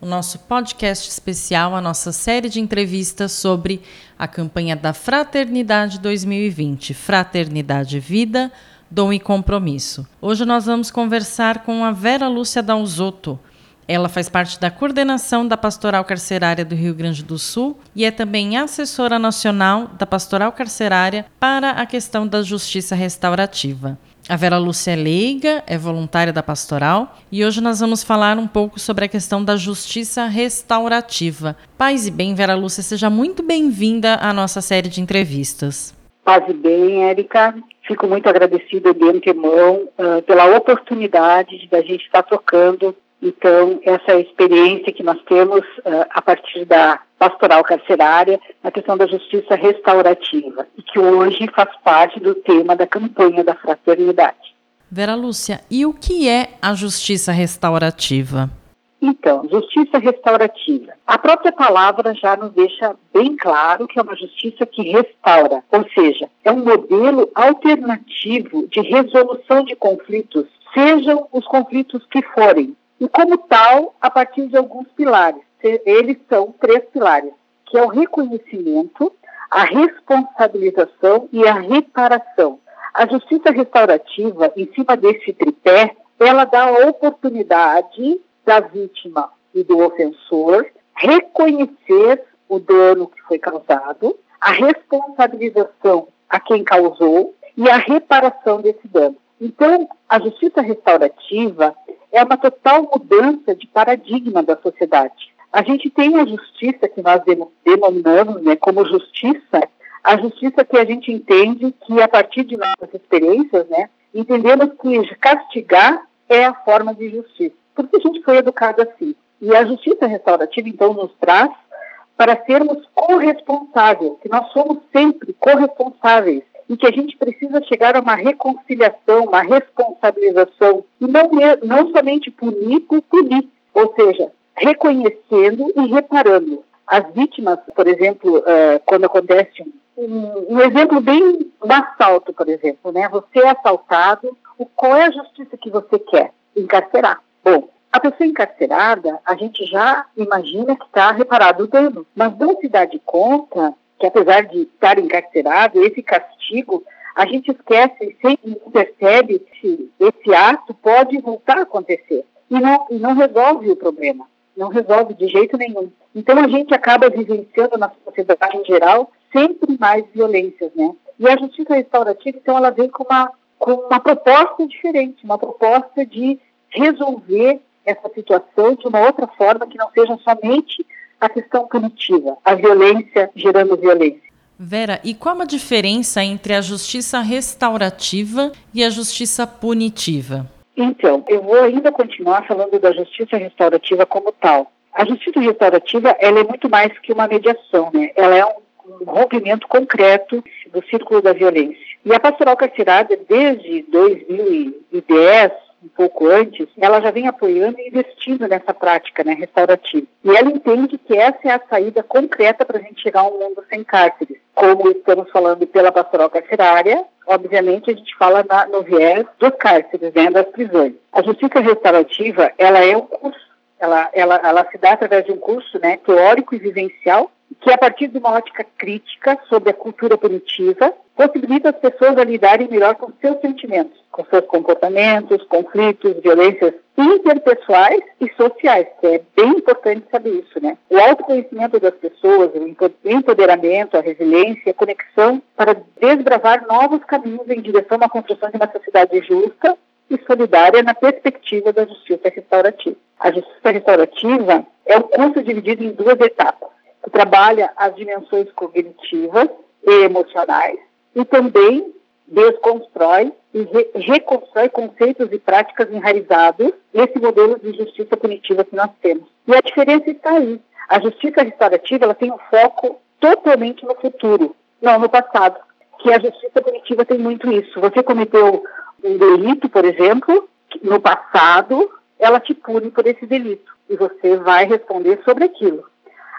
o nosso podcast especial, a nossa série de entrevistas sobre a campanha da Fraternidade 2020, Fraternidade Vida, Dom e Compromisso. Hoje nós vamos conversar com a Vera Lúcia Dalzotto. Ela faz parte da coordenação da Pastoral Carcerária do Rio Grande do Sul e é também assessora nacional da Pastoral Carcerária para a questão da justiça restaurativa. A Vera Lúcia é leiga, é voluntária da pastoral e hoje nós vamos falar um pouco sobre a questão da justiça restaurativa. Paz e bem, Vera Lúcia, seja muito bem-vinda à nossa série de entrevistas. Paz e bem, Érica. Fico muito agradecida de antemão uh, pela oportunidade da gente estar tocando então, essa experiência que nós temos uh, a partir da pastoral carcerária na questão da justiça restaurativa e que hoje faz parte do tema da campanha da fraternidade. Vera Lúcia, e o que é a justiça restaurativa? Então, justiça restaurativa. A própria palavra já nos deixa bem claro que é uma justiça que restaura, ou seja, é um modelo alternativo de resolução de conflitos, sejam os conflitos que forem, e como tal, a partir de alguns pilares. Eles são três pilares, que é o reconhecimento, a responsabilização e a reparação. A justiça restaurativa, em cima desse tripé, ela dá a oportunidade da vítima e do ofensor reconhecer o dano que foi causado, a responsabilização a quem causou e a reparação desse dano. Então, a justiça restaurativa é uma total mudança de paradigma da sociedade. A gente tem a justiça que nós denominamos né, como justiça, a justiça que a gente entende que a partir de nossas experiências, né, entendemos que castigar é a forma de justiça, porque a gente foi educado assim. E a justiça restaurativa, então, nos traz para sermos corresponsáveis, que nós somos sempre corresponsáveis e que a gente precisa chegar a uma reconciliação, uma responsabilização, e não, não somente punir por punir, ou seja, reconhecendo e reparando. As vítimas, por exemplo, uh, quando acontece um, um, exemplo bem um assalto, por exemplo, né? Você é assaltado, qual é a justiça que você quer? Encarcerar. Bom, a pessoa encarcerada, a gente já imagina que está reparado o dano, mas não se dá de conta que apesar de estar encarcerado, esse castigo, a gente esquece e sempre percebe que esse ato pode voltar a acontecer e não, e não resolve o problema, não resolve de jeito nenhum. Então a gente acaba vivenciando na sociedade em geral sempre mais violências, né? E a justiça restaurativa, então, ela vem com uma, com uma proposta diferente, uma proposta de resolver essa situação de uma outra forma que não seja somente a questão punitiva, a violência gerando violência. Vera, e qual a diferença entre a justiça restaurativa e a justiça punitiva? Então, eu vou ainda continuar falando da justiça restaurativa como tal. A justiça restaurativa, ela é muito mais que uma mediação, né? Ela é um, um rompimento concreto do círculo da violência. E a pastoral carcerária, desde 2010, um pouco antes, ela já vem apoiando e investindo nessa prática né, restaurativa. E ela entende que essa é a saída concreta para a gente chegar a um mundo sem cárceres. Como estamos falando pela pastoral carcerária, obviamente a gente fala na, no viés dos cárceres, né, das prisões. A justiça restaurativa, ela é um curso ela, ela, ela se dá através de um curso né, teórico e vivencial que, a partir de uma ótica crítica sobre a cultura punitiva, possibilita as pessoas a lidarem melhor com seus sentimentos, com seus comportamentos, conflitos, violências interpessoais e sociais, que é bem importante saber isso, né? O autoconhecimento das pessoas, o empoderamento, a resiliência, a conexão para desbravar novos caminhos em direção à construção de uma sociedade justa e solidária na perspectiva da justiça restaurativa. A justiça restaurativa é um curso dividido em duas etapas, que trabalha as dimensões cognitivas e emocionais e também desconstrói e re reconstrói conceitos e práticas enraizados nesse modelo de justiça punitiva que nós temos. E a diferença está aí. A justiça restaurativa ela tem um foco totalmente no futuro, não no passado. que a justiça punitiva tem muito isso. Você cometeu um delito, por exemplo, no passado, ela te pune por esse delito e você vai responder sobre aquilo.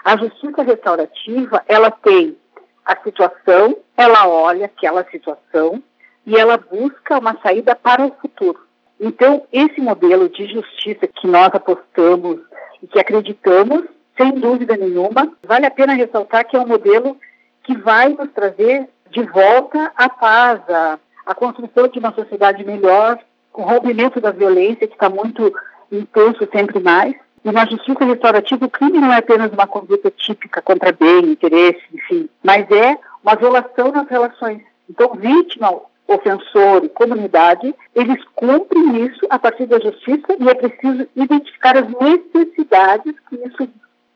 A justiça restaurativa, ela tem a situação, ela olha aquela situação e ela busca uma saída para o futuro. Então, esse modelo de justiça que nós apostamos e que acreditamos, sem dúvida nenhuma, vale a pena ressaltar que é um modelo que vai nos trazer de volta a paz, a, a construção de uma sociedade melhor, com o rompimento da violência, que está muito intenso sempre mais. E na justiça restaurativa, o crime não é apenas uma conduta típica contra bem, interesse, enfim, mas é uma violação nas relações. Então, vítima, ofensor e comunidade, eles cumprem isso a partir da justiça e é preciso identificar as necessidades que isso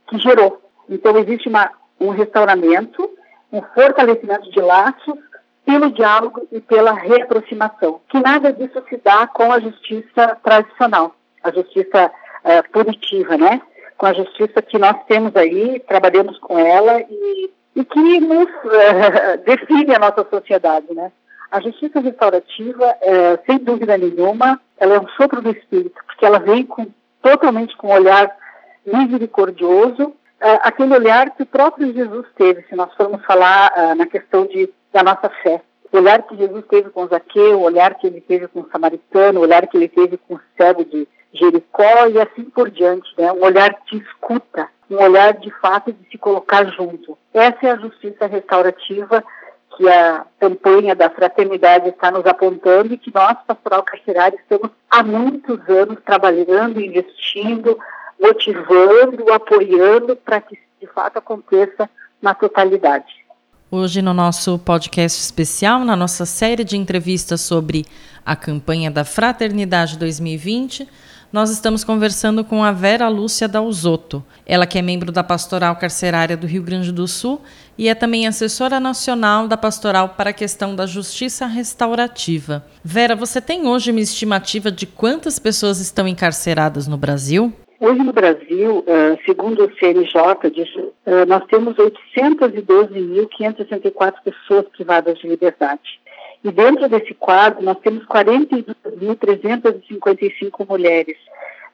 que gerou. Então, existe uma, um restauramento um fortalecimento de laços pelo diálogo e pela reaproximação, que nada disso se dá com a justiça tradicional, a justiça uh, punitiva, né? Com a justiça que nós temos aí, trabalhamos com ela e, e que nos uh, define a nossa sociedade, né? A justiça restaurativa, uh, sem dúvida nenhuma, ela é um sopro do espírito, porque ela vem com, totalmente com um olhar misericordioso uh, aquele olhar que o próprio Jesus teve, se nós formos falar uh, na questão de, da nossa fé. O olhar que Jesus teve com Zaqueu, o olhar que ele teve com o samaritano, o olhar que ele teve com o cego de Jericó e assim por diante, né? Um olhar de escuta, um olhar de fato de se colocar junto. Essa é a justiça restaurativa que a campanha da fraternidade está nos apontando e que nós, Pastoral Carcerário, estamos há muitos anos trabalhando, investindo, motivando, apoiando para que de fato aconteça na totalidade. Hoje, no nosso podcast especial, na nossa série de entrevistas sobre a campanha da Fraternidade 2020, nós estamos conversando com a Vera Lúcia Dalzotto. Ela que é membro da Pastoral Carcerária do Rio Grande do Sul e é também assessora nacional da Pastoral para a questão da justiça restaurativa. Vera, você tem hoje uma estimativa de quantas pessoas estão encarceradas no Brasil? Hoje no Brasil, uh, segundo o CNJ, uh, nós temos 812.564 pessoas privadas de liberdade. E dentro desse quadro, nós temos 42.355 mulheres.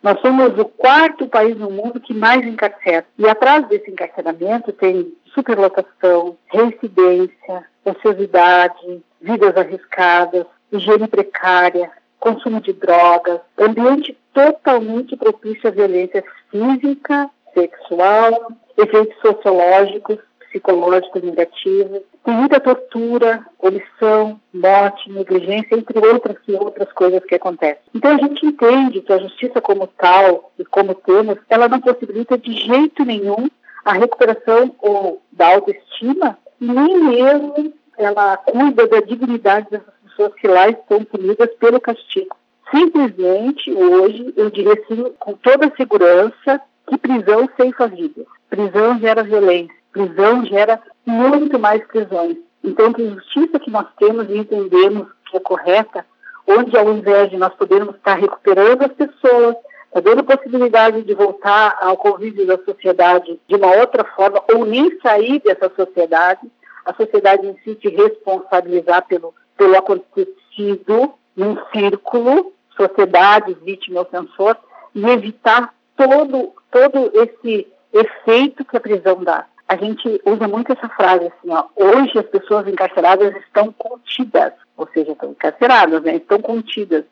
Nós somos o quarto país no mundo que mais encarcera. E atrás desse encarceramento tem superlotação, reincidência, ociosidade, vidas arriscadas, higiene precária, consumo de drogas, ambiente totalmente propício à violência física, sexual, efeitos sociológicos, psicológicos negativos. Tem muita tortura, omissão, morte, negligência, entre outras e outras coisas que acontecem. Então a gente entende que a justiça como tal e como temos, ela não possibilita de jeito nenhum a recuperação ou da autoestima, nem mesmo ela cuida da dignidade dessas pessoas que lá estão punidas pelo castigo. Simplesmente, hoje, eu diria assim, com toda segurança, que prisão ceifa vida. Prisão gera violência. Prisão gera muito mais prisões. Então, que justiça que nós temos e entendemos que é correta, onde ao invés de nós podermos estar recuperando as pessoas, tá dando possibilidade de voltar ao convívio da sociedade de uma outra forma, ou nem sair dessa sociedade, a sociedade em si se responsabilizar pelo, pelo acontecido num círculo, sociedade, vítima, ofensor, e evitar todo, todo esse efeito que a prisão dá. A gente usa muito essa frase assim, ó, hoje as pessoas encarceradas estão contidas, ou seja, estão encarceradas, né, estão contidas,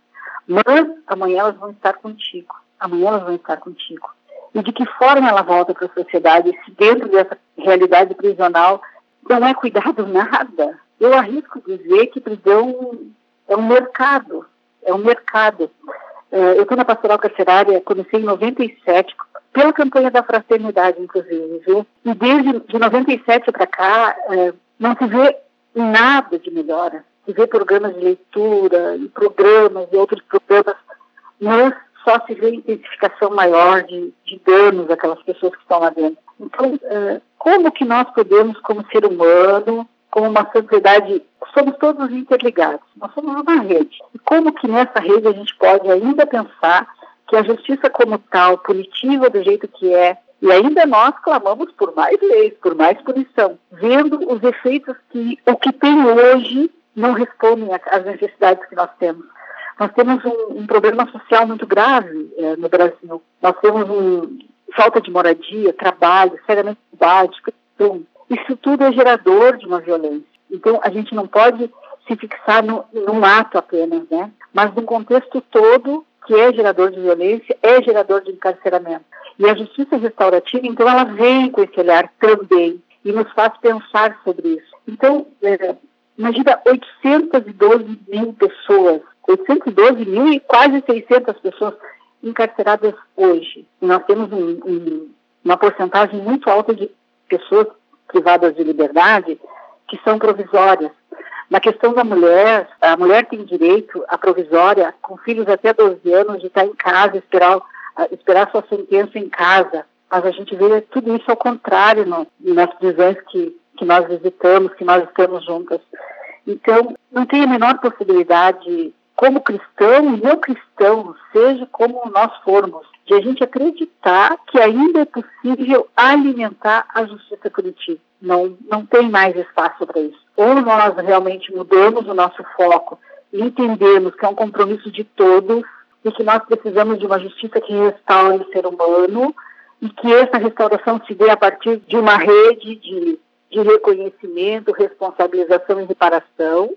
mas amanhã elas vão estar contigo, amanhã elas vão estar contigo. E de que forma ela volta para a sociedade se dentro dessa realidade prisional não é cuidado nada? Eu arrisco dizer que prisão é um mercado, é um mercado. É, eu estou na pastoral carcerária, comecei em 97, pela campanha da fraternidade, inclusive, viu? E desde de 97 para cá, é, não se vê nada de melhora. Se vê programas de leitura e programas e outros programas, mas só se vê intensificação maior de, de danos àquelas pessoas que estão lá dentro. Então, é, como que nós podemos, como ser humano, como uma sociedade, somos todos interligados, nós somos uma rede. E como que nessa rede a gente pode ainda pensar que a justiça como tal, punitiva do jeito que é, E ainda nós clamamos por mais leis, por mais punição, vendo os efeitos que o que tem hoje não respondem às necessidades que nós temos. Nós temos um, um problema social muito grave é, no Brasil. Nós temos um, falta de moradia, trabalho, seriamente. Então, isso tudo é gerador de uma violência. Então, a gente não pode se fixar no, num ato apenas, né? Mas num contexto todo que é gerador de violência, é gerador de encarceramento. E a justiça restaurativa, então, ela vem com esse olhar também e nos faz pensar sobre isso. Então, é, imagina 812 mil pessoas, 812 mil e quase 600 pessoas encarceradas hoje. E nós temos um, um, uma porcentagem muito alta de pessoas privadas de liberdade que são provisórias. Na questão da mulher, a mulher tem direito à provisória com filhos até 12 anos de estar em casa, esperar, esperar sua sentença em casa. Mas a gente vê tudo isso ao contrário no, nas prisões que, que nós visitamos, que nós estamos juntas. Então, não tem a menor possibilidade, como cristão e não cristão, seja como nós formos, de a gente acreditar que ainda é possível alimentar a justiça punitiva. Não, não tem mais espaço para isso. Ou nós realmente mudamos o nosso foco e entendemos que é um compromisso de todos e que nós precisamos de uma justiça que restaure o ser humano e que essa restauração se dê a partir de uma rede de, de reconhecimento, responsabilização e reparação,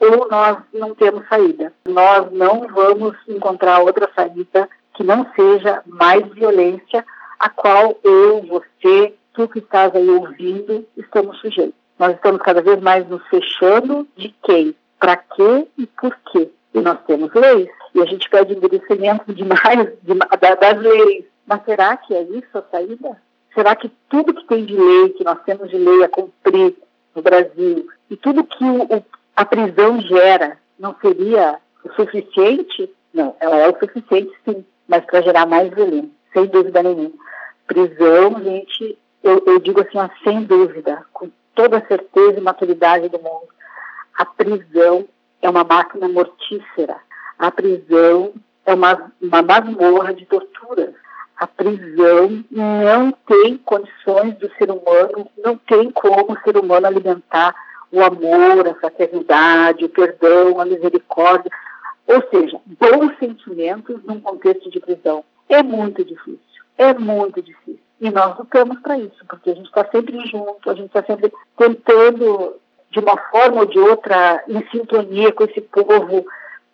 ou nós não temos saída. Nós não vamos encontrar outra saída que não seja mais violência a qual eu, você, tu que estás aí ouvindo, estamos sujeitos. Nós estamos cada vez mais nos fechando de quem, para quê e por quê. E nós temos leis, e a gente pede endurecimento demais de, das leis. Mas será que é isso a saída? Será que tudo que tem de lei, que nós temos de lei a cumprir no Brasil, e tudo que o, a prisão gera, não seria o suficiente? Não, ela é o suficiente sim, mas para gerar mais violência, sem dúvida nenhuma. Prisão, gente, eu, eu digo assim, ó, sem dúvida, com toda a certeza e maturidade do mundo, a prisão é uma máquina mortífera. A prisão é uma, uma masmorra de torturas. A prisão não tem condições do ser humano, não tem como o ser humano alimentar o amor, a fraternidade, o perdão, a misericórdia, ou seja, bons sentimentos num contexto de prisão. É muito difícil, é muito difícil. E nós lutamos para isso, porque a gente está sempre junto, a gente está sempre tentando, de uma forma ou de outra, em sintonia com esse povo,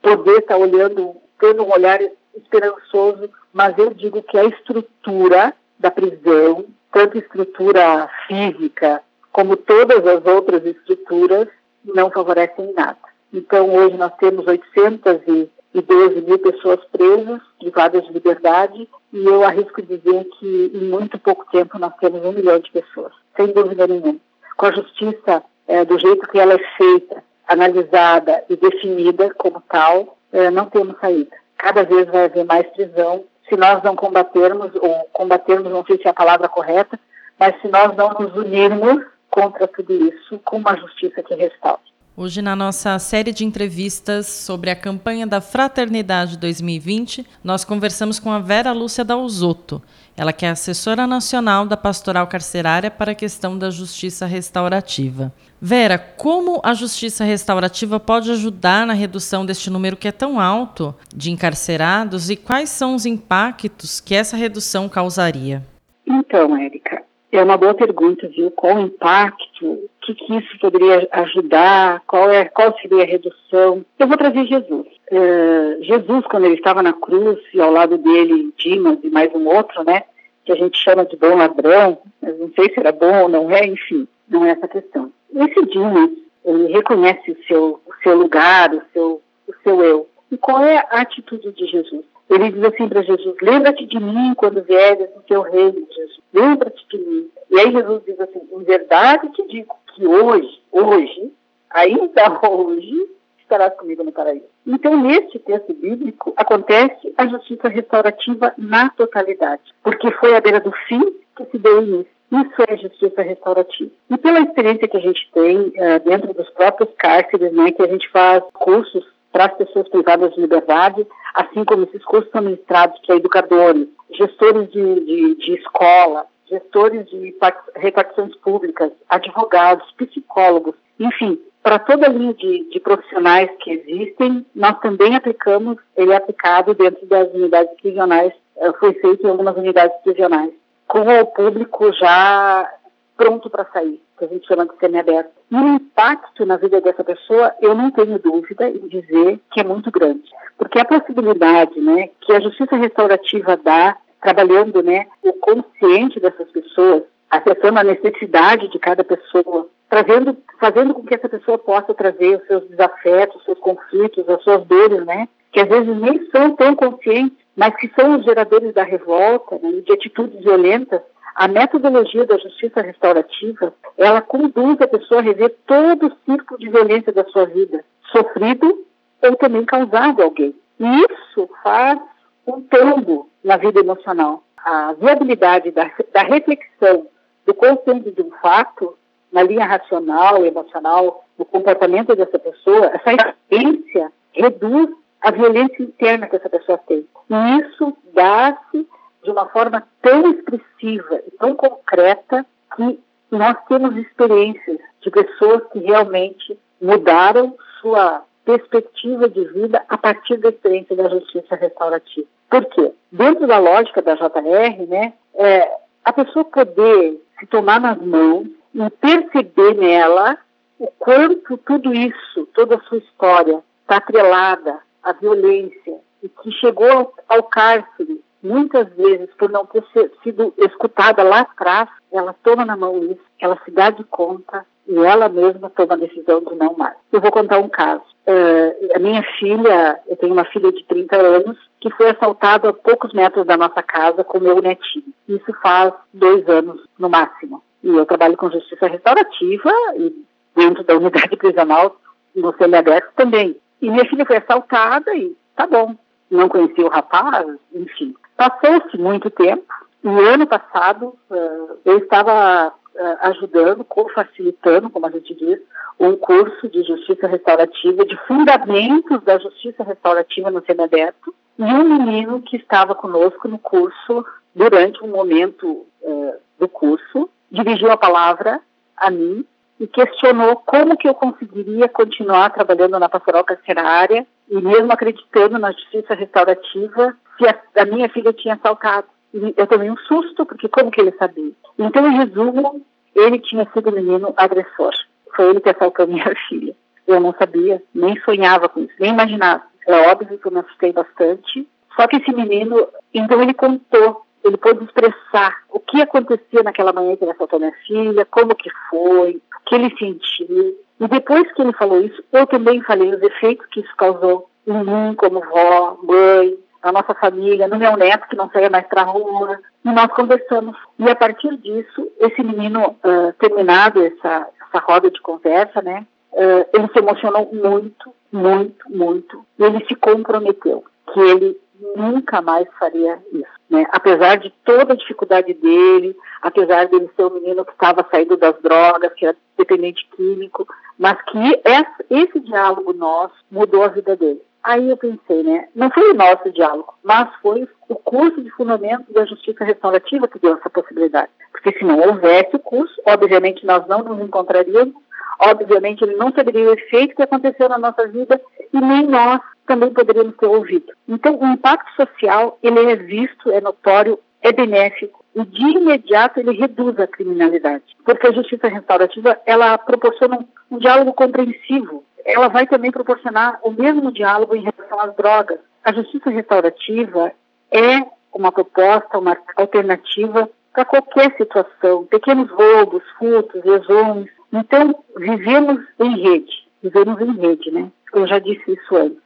poder estar tá olhando, tendo um olhar esperançoso, mas eu digo que a estrutura da prisão, tanto estrutura física como todas as outras estruturas, não favorecem nada. Então, hoje nós temos 812 mil pessoas presas, privadas de liberdade, e eu arrisco dizer que em muito pouco tempo nós temos um milhão de pessoas, sem dúvida nenhuma. Com a justiça é, do jeito que ela é feita, analisada e definida como tal, é, não temos saída. Cada vez vai haver mais prisão. Se nós não combatermos, ou combatermos, não sei se é a palavra correta, mas se nós não nos unirmos contra tudo isso com uma justiça que restaure. Hoje, na nossa série de entrevistas sobre a campanha da Fraternidade 2020, nós conversamos com a Vera Lúcia Dalzotto, ela que é assessora nacional da Pastoral Carcerária para a questão da justiça restaurativa. Vera, como a justiça restaurativa pode ajudar na redução deste número que é tão alto de encarcerados e quais são os impactos que essa redução causaria? Então, Érica, é uma boa pergunta, viu? Qual o impacto? Que, que isso poderia ajudar? Qual, é, qual seria a redução? Eu vou trazer Jesus. Uh, Jesus, quando ele estava na cruz e ao lado dele Dimas e mais um outro, né? Que a gente chama de bom ladrão, mas não sei se era bom ou não é, enfim, não é essa questão. Esse Dimas, ele reconhece o seu, o seu lugar, o seu, o seu eu. E qual é a atitude de Jesus? Ele diz assim para Jesus: Lembra-te de mim quando vieres no teu reino, Jesus. Lembra-te de mim. E aí Jesus diz assim: Em verdade te digo que hoje, hoje, ainda hoje, estarás comigo no paraíso. Então, neste texto bíblico, acontece a justiça restaurativa na totalidade, porque foi à beira do fim que se deu início. Isso é justiça restaurativa. E pela experiência que a gente tem uh, dentro dos próprios cárceres, né, que a gente faz cursos para as pessoas privadas de liberdade, assim como esses cursos são ministrados para educadores, gestores de, de, de escola, gestores de repartições públicas, advogados, psicólogos, enfim, para toda a linha de, de, profissionais que existem, nós também aplicamos, ele é aplicado dentro das unidades prisionais, eh, foi feito em algumas unidades prisionais, com o público já pronto para sair, que a gente chama de semiaberto. E o impacto na vida dessa pessoa, eu não tenho dúvida em dizer que é muito grande, porque a possibilidade né, que a justiça restaurativa dá, trabalhando né, o consciente dessas pessoas, acessando a necessidade de cada pessoa, trazendo, fazendo com que essa pessoa possa trazer os seus desafetos, os seus conflitos, as suas dores, né? Que às vezes nem são tão conscientes, mas que são os geradores da revolta, né, de atitudes violentas. A metodologia da justiça restaurativa, ela conduz a pessoa a rever todo o ciclo de violência da sua vida, sofrido ou também causado a alguém. E isso faz um tombo na vida emocional. A viabilidade da, da reflexão do consciente de um fato, na linha racional, emocional, do comportamento dessa pessoa, essa experiência reduz a violência interna que essa pessoa tem. E isso dá-se de uma forma tão expressiva e tão concreta que nós temos experiências de pessoas que realmente mudaram sua perspectiva de vida a partir da experiência da justiça restaurativa. Por quê? Dentro da lógica da JR, né, é, a pessoa poder se tomar nas mãos e perceber nela o quanto tudo isso, toda a sua história, está atrelada à violência e que chegou ao cárcere muitas vezes por não ter sido escutada lá atrás, ela toma na mão isso, ela se dá de conta e ela mesma toma a decisão de não mais. Eu vou contar um caso. Uh, a minha filha, eu tenho uma filha de 30 anos, que foi assaltada a poucos metros da nossa casa com meu netinho. Isso faz dois anos no máximo. E eu trabalho com justiça restaurativa e dentro da unidade prisional no semiaberto também. E minha filha foi assaltada e tá bom. Não conhecia o rapaz, enfim. Passou-se muito tempo e ano passado uh, eu estava ajudando, co-facilitando, como a gente diz, um curso de justiça restaurativa, de fundamentos da justiça restaurativa no semiaberto, e um menino que estava conosco no curso durante um momento uh, do curso dirigiu a palavra a mim e questionou como que eu conseguiria continuar trabalhando na pastoral carcerária e mesmo acreditando na justiça restaurativa se a, a minha filha tinha assaltado. E eu tomei um susto, porque como que ele sabia? Então, em resumo, ele tinha sido menino agressor. Foi ele que assaltou minha filha. Eu não sabia, nem sonhava com isso, nem imaginava. É óbvio que eu me assustei bastante. Só que esse menino, então ele contou ele pôde expressar o que acontecia naquela manhã que ele assaltou minha filha, como que foi, o que ele sentiu. E depois que ele falou isso, eu também falei os efeitos que isso causou em mim, como vó, mãe, na nossa família, no meu neto que não saía mais para a rua. E nós conversamos. E a partir disso, esse menino, uh, terminado essa, essa roda de conversa, né, uh, ele se emocionou muito, muito, muito. E ele se comprometeu que ele nunca mais faria isso. Né? Apesar de toda a dificuldade dele, apesar dele ser um menino que estava saindo das drogas, que era dependente químico, mas que esse diálogo nosso mudou a vida dele. Aí eu pensei, né? Não foi o nosso diálogo, mas foi o curso de fundamento da justiça restaurativa que deu essa possibilidade. Porque se não houvesse o curso, obviamente nós não nos encontraríamos, obviamente ele não saberia o efeito que aconteceu na nossa vida e nem nós também poderíamos ter ouvido. Então, o impacto social, ele é visto, é notório, é benéfico e de imediato ele reduz a criminalidade, porque a justiça restaurativa, ela proporciona um, um diálogo compreensivo, ela vai também proporcionar o mesmo diálogo em relação às drogas. A justiça restaurativa é uma proposta, uma alternativa para qualquer situação, pequenos roubos, furtos, lesões. Então, vivemos em rede, vivemos em rede, né? Eu já disse isso antes.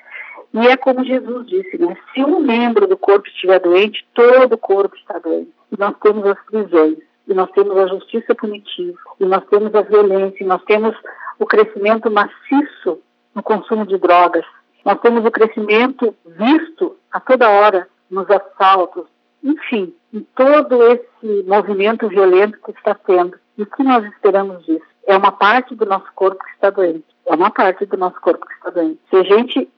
E é como Jesus disse, né? Se um membro do corpo estiver doente, todo o corpo está doente. Nós temos as prisões, e nós temos a justiça punitiva, e nós temos a violência, e nós temos o crescimento maciço no consumo de drogas. Nós temos o crescimento visto a toda hora nos assaltos, enfim, em todo esse movimento violento que está tendo. E o que nós esperamos disso? É uma parte do nosso corpo que está doente. É uma parte do nosso corpo que está doente. Se a gente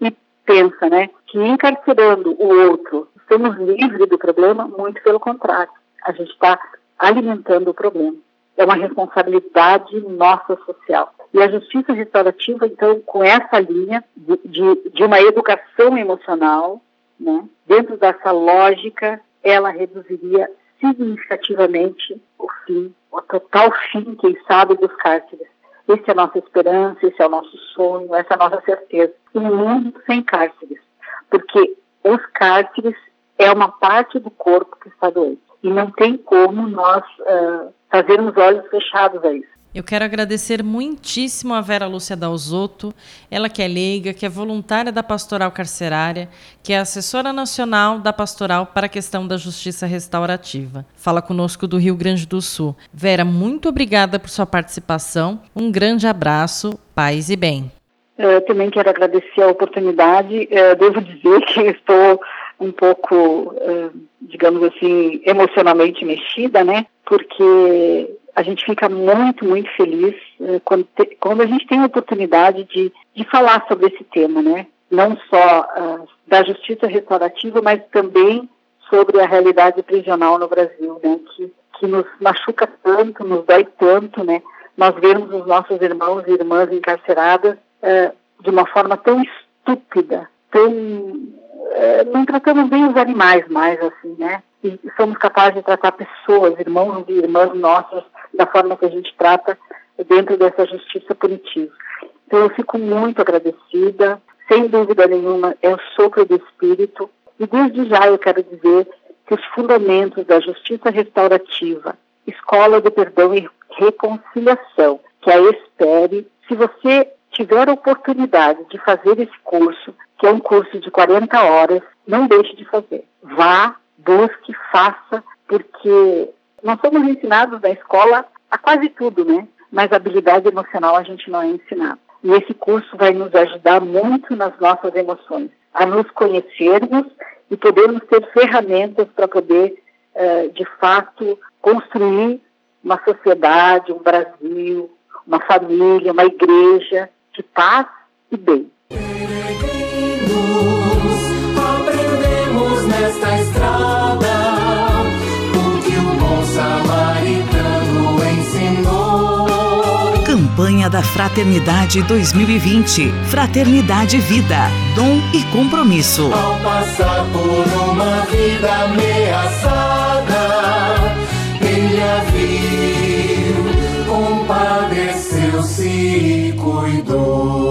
pensa, né, que encarcerando o outro, estamos livres do problema, muito pelo contrário. A gente está alimentando o problema. É uma responsabilidade nossa social. E a justiça restaurativa, então, com essa linha de, de, de uma educação emocional, né, dentro dessa lógica, ela reduziria significativamente o fim, o total fim, quem sabe, dos cárceres. Essa é a nossa esperança, esse é o nosso sonho, essa é a nossa certeza. Um mundo sem cárceres, porque os cárceres é uma parte do corpo que está doente. E não tem como nós uh, fazermos olhos fechados a isso. Eu quero agradecer muitíssimo a Vera Lúcia Dalzotto, ela que é leiga, que é voluntária da Pastoral Carcerária, que é assessora nacional da Pastoral para a questão da justiça restaurativa. Fala conosco do Rio Grande do Sul. Vera, muito obrigada por sua participação. Um grande abraço, paz e bem. Eu também quero agradecer a oportunidade. Eu devo dizer que estou um pouco, eh, digamos assim, emocionalmente mexida, né? Porque a gente fica muito, muito feliz eh, quando, te, quando a gente tem a oportunidade de, de falar sobre esse tema, né? Não só uh, da justiça restaurativa, mas também sobre a realidade prisional no Brasil, né? Que, que nos machuca tanto, nos dói tanto, né? Nós vemos os nossos irmãos e irmãs encarceradas uh, de uma forma tão estúpida, tão uh, não tratamos bem os animais mais assim, né? E somos capazes de tratar pessoas, irmãos e irmãs nossas da forma que a gente trata dentro dessa justiça punitiva. Então eu fico muito agradecida, sem dúvida nenhuma, é o sopro do Espírito, e desde já eu quero dizer que os fundamentos da justiça restaurativa, escola de perdão e reconciliação, que a espere, se você tiver a oportunidade de fazer esse curso, que é um curso de 40 horas, não deixe de fazer. Vá, busque, faça, porque nós somos ensinados na escola a quase tudo, né? Mas habilidade emocional a gente não é ensinado. E esse curso vai nos ajudar muito nas nossas emoções, a nos conhecermos e podermos ter ferramentas para poder, uh, de fato, construir uma sociedade, um Brasil, uma família, uma igreja de paz e bem. Campanha da Fraternidade 2020. Fraternidade Vida. Dom e compromisso. Ao passar por uma vida ameaçada, ele a viu, compadeceu-se e cuidou.